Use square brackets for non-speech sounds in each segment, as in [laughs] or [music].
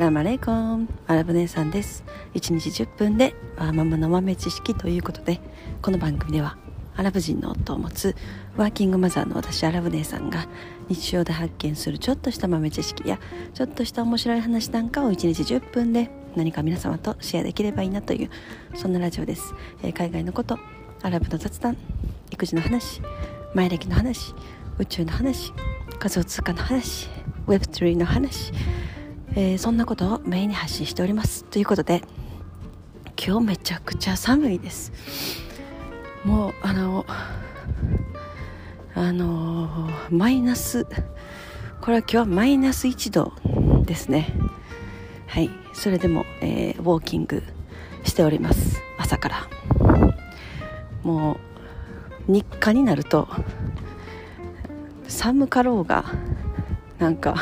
ラマレイコンアラブ姉さんです。1日10分でワーママの豆知識ということでこの番組ではアラブ人の夫を持つワーキングマザーの私アラブ姉さんが日常で発見するちょっとした豆知識やちょっとした面白い話なんかを1日10分で何か皆様とシェアできればいいなというそんなラジオです、えー、海外のことアラブの雑談育児の話前歴の話宇宙の話仮想通貨の話 Web3 の話えー、そんなことをメインに発信しております。ということで今日めちゃくちゃ寒いです。もうあのあのマイナスこれは今日はマイナス1度ですね。はい。それでも、えー、ウォーキングしております。朝から。もう日課になると寒かろうがなんか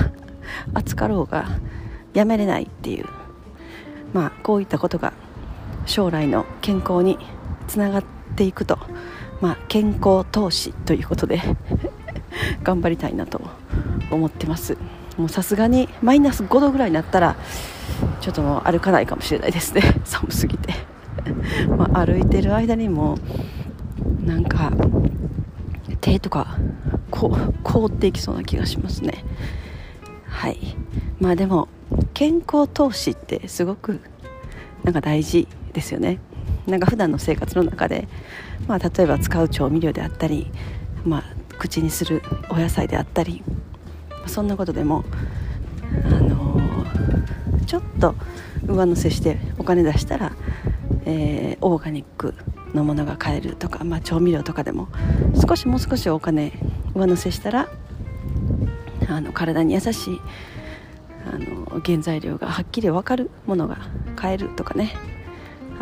暑かろうがやめれないっていう。まあこういったことが将来の健康につながっていくと、まあ、健康投資ということで [laughs] 頑張りたいなと思ってます。もうさすがにマイナス5度ぐらいになったらちょっともう歩かないかもしれないですね。[laughs] 寒すぎて。[laughs] まあ、歩いてる間にもなんか手とかこ凍っていきそうな気がしますね。はい。まあでも健康投資ってすごくなんか大事ですよね。なんか普段の生活の中で、まあ、例えば使う調味料であったり、まあ、口にするお野菜であったりそんなことでも、あのー、ちょっと上乗せしてお金出したら、えー、オーガニックのものが買えるとか、まあ、調味料とかでも少しもう少しお金上乗せしたらあの体に優しいあの原材料がはっきり分かるものが買えるとかね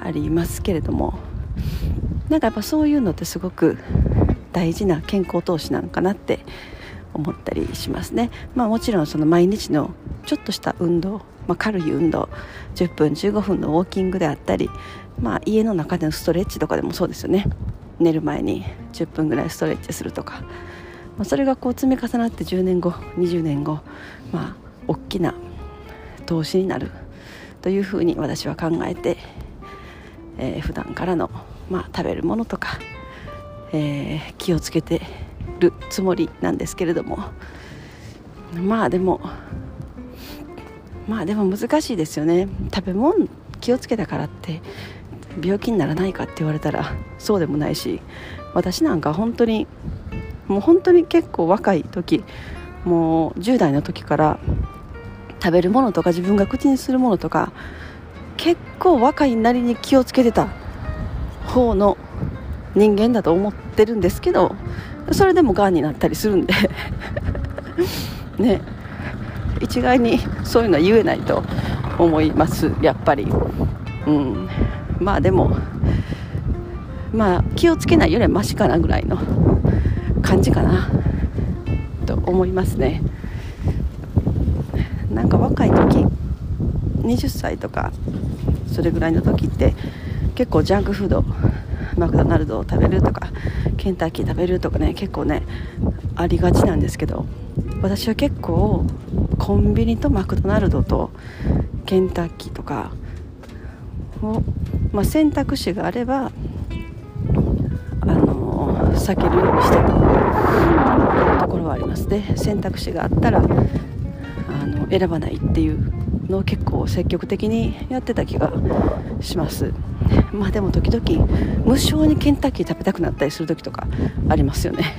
ありますけれどもなんかやっぱそういうのってすごく大事な健康投資なのかなって思ったりしますね、まあ、もちろんその毎日のちょっとした運動、まあ、軽い運動10分15分のウォーキングであったり、まあ、家の中でのストレッチとかでもそうですよね。寝る前に10分ぐらいストレッチするとか。まあ、それがこう積み重なって10年後20年後、まあ、大きな投資になる。というふうに私は考えて、えー、普段からの、まあ、食べるものとか、えー、気をつけてるつもりなんですけれども。まあでもまあでも難しいですよね。食べ物気をつけたからって病気にならないかって言われたらそうでもないし私なんか本当にもう本当に結構若い時もう10代の時から食べるものとか自分が口にするものとか結構若いなりに気をつけてた方の人間だと思ってるんですけどそれでもがんになったりするんで。[laughs] ね。一概にそういうのは言えないと思いますやっぱり。うん。まあでもまあ気をつけないよりはマシかなぐらいの感じかなと思いますね。若い時20歳とかそれぐらいの時って結構ジャンクフードマクドナルドを食べるとかケンタッキー食べるとかね結構ねありがちなんですけど私は結構コンビニとマクドナルドとケンタッキーとかを、まあ、選択肢があればあの避けるようにしてたところはあります。ね選択肢があったら選ばないっていうのを結構積極的にやってた気がします。まあでも時々無性にケンタッキー食べたくなったりする時とかありますよね。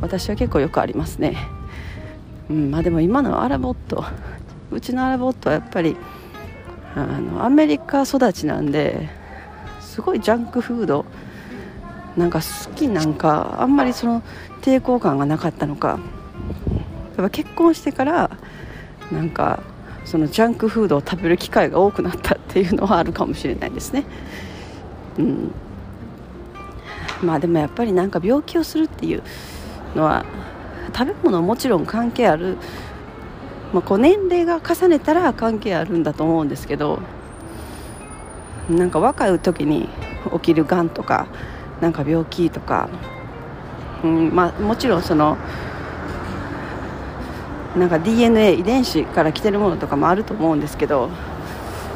私は結構よくありますね。うんまあでも今のアラボットうちのアラボットはやっぱりあのアメリカ育ちなんですごいジャンクフードなんか好きなんかあんまりその抵抗感がなかったのかっぱ結婚してからなんかそのジャンクフードを食べる機会が多くなったっていうのはあるかもしれないですね。うん、まあでもやっぱりなんか病気をするっていうのは食べ物はもちろん関係ある、まあ、こう年齢が重ねたら関係あるんだと思うんですけどなんか若い時に起きるがんとかなんか病気とか、うんまあ、もちろんそのなんか DNA 遺伝子から来てるものとかもあると思うんですけど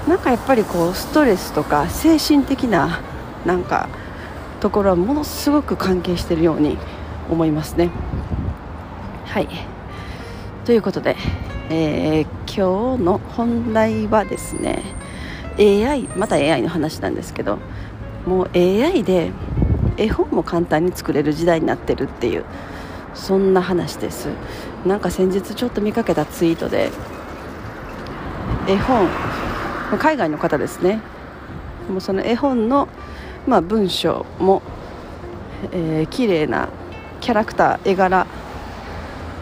なんかやっぱりこうストレスとか精神的ななんかところはものすごく関係しているように思いますね。はいということで、えー、今日の本題はですね AI また AI の話なんですけどもう AI で絵本も簡単に作れる時代になってるっていうそんな話ですなんか先日ちょっと見かけたツイートで絵本海外の方ですね。もうその絵本の、まあ、文章も、えー、綺麗なキャラクター絵柄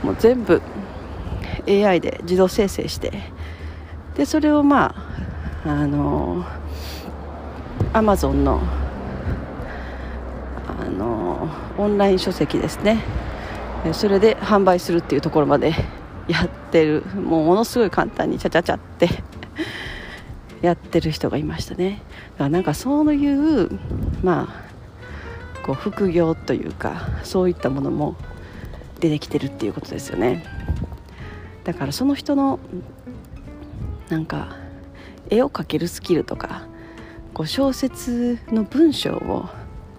もう全部 AI で自動生成してでそれをまああのアマゾンのあのオンライン書籍ですね。それで販売するっていうところまでやってる。もうものすごい簡単にちゃちゃちゃって [laughs] やってる人がいましたね。だからなんかそういうまあこう副業というかそういったものも出てきてるっていうことですよね。だからその人のなんか絵を描けるスキルとかこう小説の文章を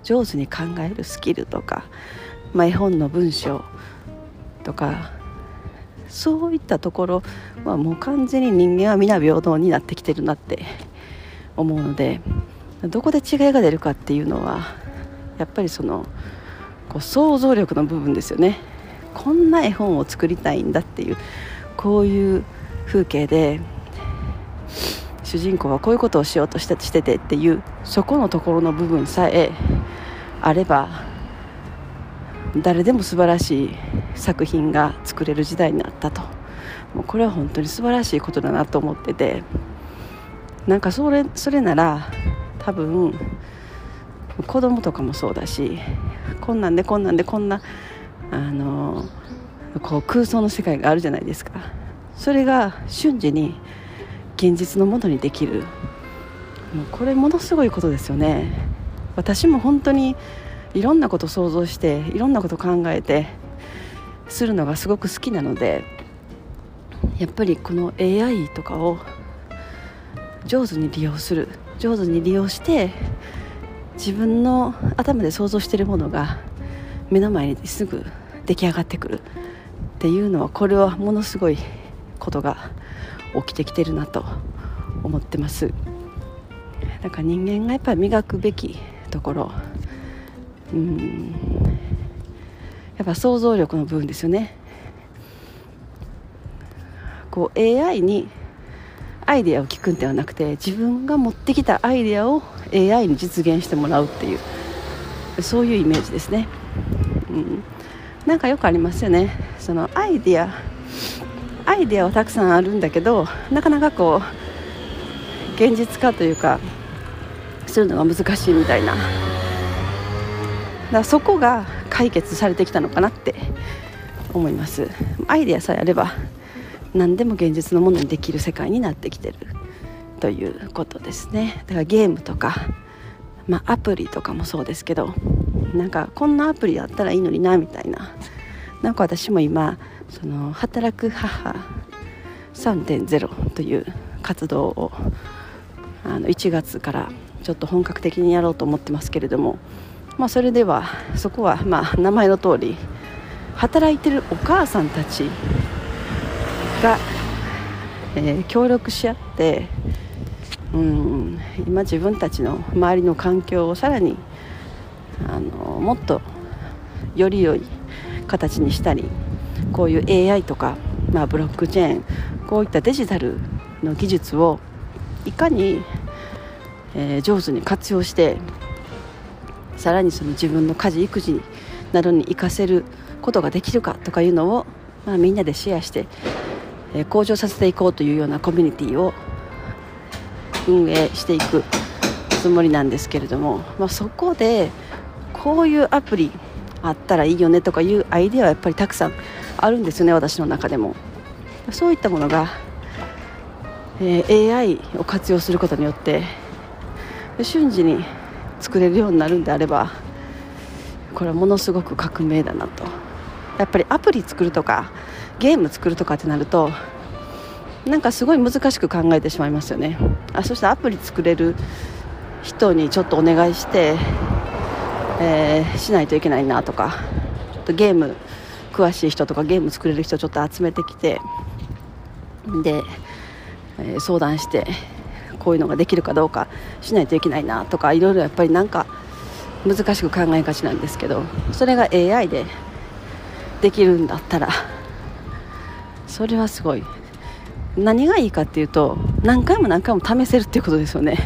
上手に考えるスキルとか、まあ、絵本の文章とかそういったところはもう完全に人間は皆平等になってきてるなって思うのでどこで違いが出るかっていうのはやっぱりそのこう想像力の部分ですよね。こんな絵本を作りたいんだっていうこういう風景で主人公はこういうことをしようとしてしててっていうそこのところの部分さえあれば誰でも素晴らしい作品が作れる時代になったと。もうこれは本当に素晴らしいことだなと思ってて。なんかそれそれなら多分子供とかもそうだしこんなんでこんなんでこんなあのこう空想の世界があるじゃないですか。それが瞬時に現実のものにできる。もうこれものすごいことですよね。私も本当にいろんなこと想像していろんなこと考えてするのがすごく好きなのでやっぱりこの AI とかを上手に利用する上手に利用して自分の頭で想像しているものが目の前にすぐ出来上がってくるっていうのはこれはものすごいことが起きてきてるなと思ってます。だから人間がやっぱり磨くべきところうん。やっぱ想像力の部分ですよね。こう AI にアイデアを聞くんではなくて自分が持ってきたアイデアを AI に実現してもらうっていうそういうイメージですね、うん、なんかよくありますよね。そのアイデアアイデアはたくさんあるんだけどなかなかこう現実化というかするのが難しいみたいな。だからそこが解決されてきたのかなって思います。アイデアさえあれば何でも現実のものにできる世界になってきてるということですね。だからゲームとか、まあ、アプリとかもそうですけどなんかこんなアプリあったらいいのになみたいな。なんか私も今その働く母3.0という活動をあの1月からちょっと本格的にやろうと思ってますけれども、まあ、それではそこはまあ名前の通り働いてるお母さんたちが、えー、協力し合ってうん今自分たちの周りの環境をさらにあのもっとより良い形にしたりこういう AI とか、まあ、ブロックチェーンこういったデジタルの技術をいかに、えー、上手に活用してさらにその自分の家事育児などに活かせることができるかとかいうのを、まあ、みんなでシェアして、えー、向上させていこうというようなコミュニティを運営していくつもりなんですけれども、まあ、そこでこういうアプリあったらいいよねとかいうアイデアはやっぱりたくさんあるんですよね私の中でも。そういったものが、えー、AI を活用することによって瞬時に作れるようになるんであればこれはものすごく革命だなと。やっぱりアプリ作るとかゲーム作るとかってなるとなんかすごい難しく考えてしまいますよね。あそしてアプリ作れる人にちょっとお願いして、えー、しないといけないなとかちょっとゲーム詳しい人とかゲーム作れる人ちょっと集めてきてで、えー、相談してこういうのができるかどうかしないといけないなとかいろいろやっぱりなんか難しく考えがちなんですけどそれが AI でできるんだったらそれはすごい。何がいいかっていうと何回も何回も試せるっていうことですよね。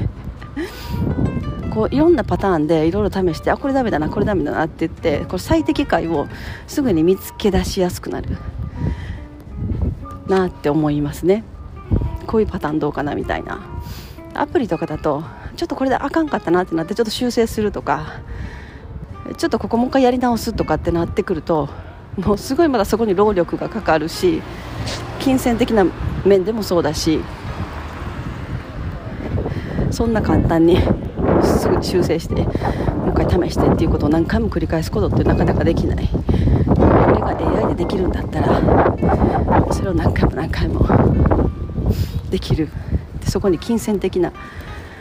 こういろんなパターンでいろいろ試してあこれダメだなこれダメだなって言ってこれ最適解をすぐに見つけ出しやすくなる。なって思いますね。こういうパターンどうかなみたいな。アプリとかだとちょっとこれであかんかったなってなってちょっと修正するとかちょっとここもう一回やり直すとかってなってくるともうすごいまだそこに労力がかかるし金銭的な面でもそうだしそんな簡単に [laughs] すぐ修正してもう一回試してっていうことを何回も繰り返すことってなかなかできない。これが AI でできるんだったらそれを何回も何回もできる。でそこに金銭的な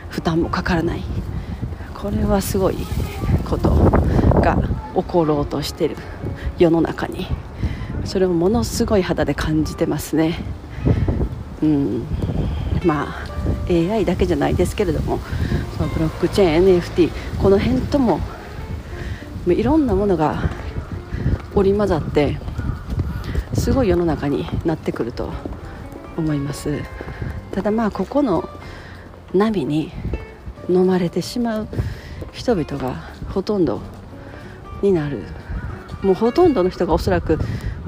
負担もかからない。これはすごいことが起ころうとしてる世の中に。それをものすごい肌で感じてますね。うん。まあ AI だけじゃないですけれどもそのブロックチェーン NFT この辺ともいろんなものが織り交ざってすごい世の中になってくると思います。ただまあここの波に飲まれてしまう人々がほとんどになる。もうほとんどの人がおそらく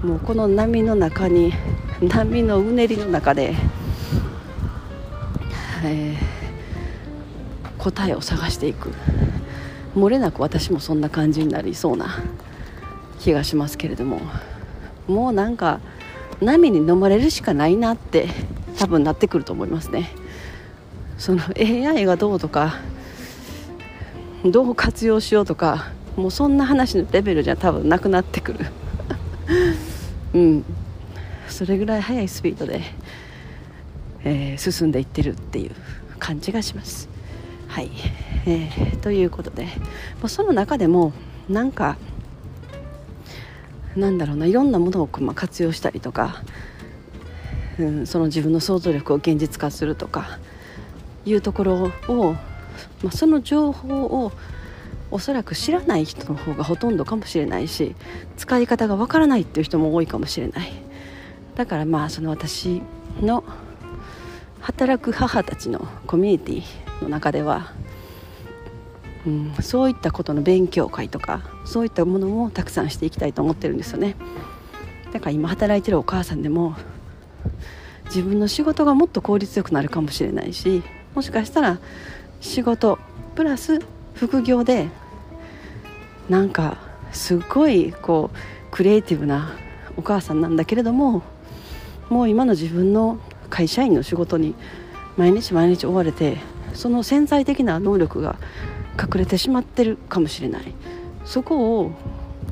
もうこの波の中に [laughs] 波のうねりの中で、えー、答えを探していく。漏れなく私もそんな感じになりそうな気がしますけれども。もうなんか波に飲まれるしかないなって多分なってくると思いますね。その AI がどうとかどう活用しようとかもうそんな話のレベルじゃ多分なくなってくる。[laughs] うん。それぐらい速いスピードで、えー、進んでいってるっていう感じがします。はい、えー、ということで、まあ、その中でもなんかなんだろうないろんなものをま活用したりとか、うん、その自分の想像力を現実化するとかいうところを、まあ、その情報をおそらく知らない人の方がほとんどかもしれないし使い方がわからないっていう人も多いかもしれない。だからまあその私の働く母たちのコミュニティの中では、うん、そういったことの勉強会とかそういったものもたくさんしていきたいと思ってるんですよね。だから今働いてるお母さんでも自分の仕事がもっと効率よくなるかもしれないしもしかしたら仕事プラス副業でなんかすごいこうクリエイティブなお母さんなんだけれどももう今の自分の会社員の仕事に毎日毎日追われてその潜在的な能力が隠れてしまってるかもしれない。そこを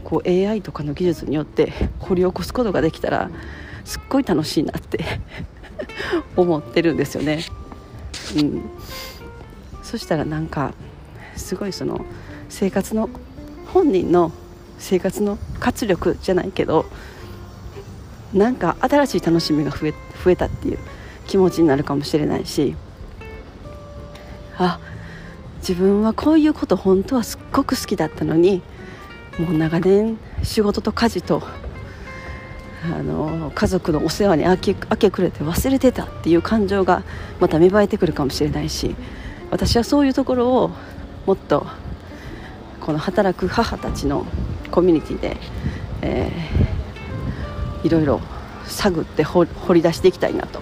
こう AI とかの技術によって掘り起こすことができたらすっごい楽しいなって [laughs] 思ってるんですよね。うん、そしたらなんかすごいその生活の本人の生活の活力じゃないけどなんか新しい楽しみが増え増えたっていう気持ちになるかもしれないしあ自分はこういうこと本当はすっごく好きだったのにもう長年仕事と家事とあの家族のお世話に明け明け暮れて忘れてたっていう感情がまた芽生えてくるかもしれないし私はそういうところをもっとこの働く母たちのコミュニティで、えー、いろいろ探って掘り出していきたいなと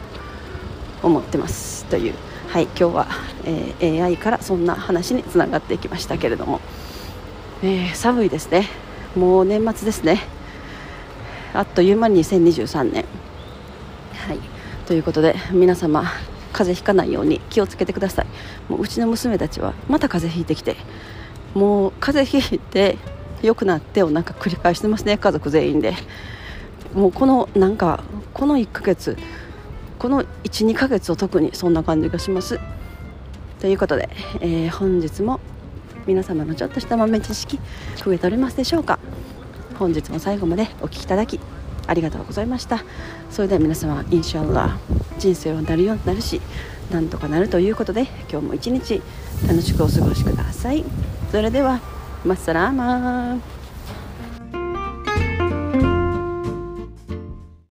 思ってますという、はい、今日は、えー、AI からそんな話につながっていきましたけれども、えー、寒いですね。もう年末ですね。あっという間に2023年。はい。ということで皆様風邪ひかないように気をつけてください。もううちの娘たちはまた風邪ひいてきてもう風邪ひいて良くなってをなんか繰り返してますね家族全員で。もうこのなんかこの1ヶ月この12ヶ月を特にそんな感じがします。ということで、えー、本日も皆様のちょっとした豆知識増えておりますでしょうか？本日も最後までお聴きいただきありがとうございました。それでは皆様インシャアラ人生はなるようになるしなんとかなるということで今日も一日楽しくお過ごしください。それではマッサラーマー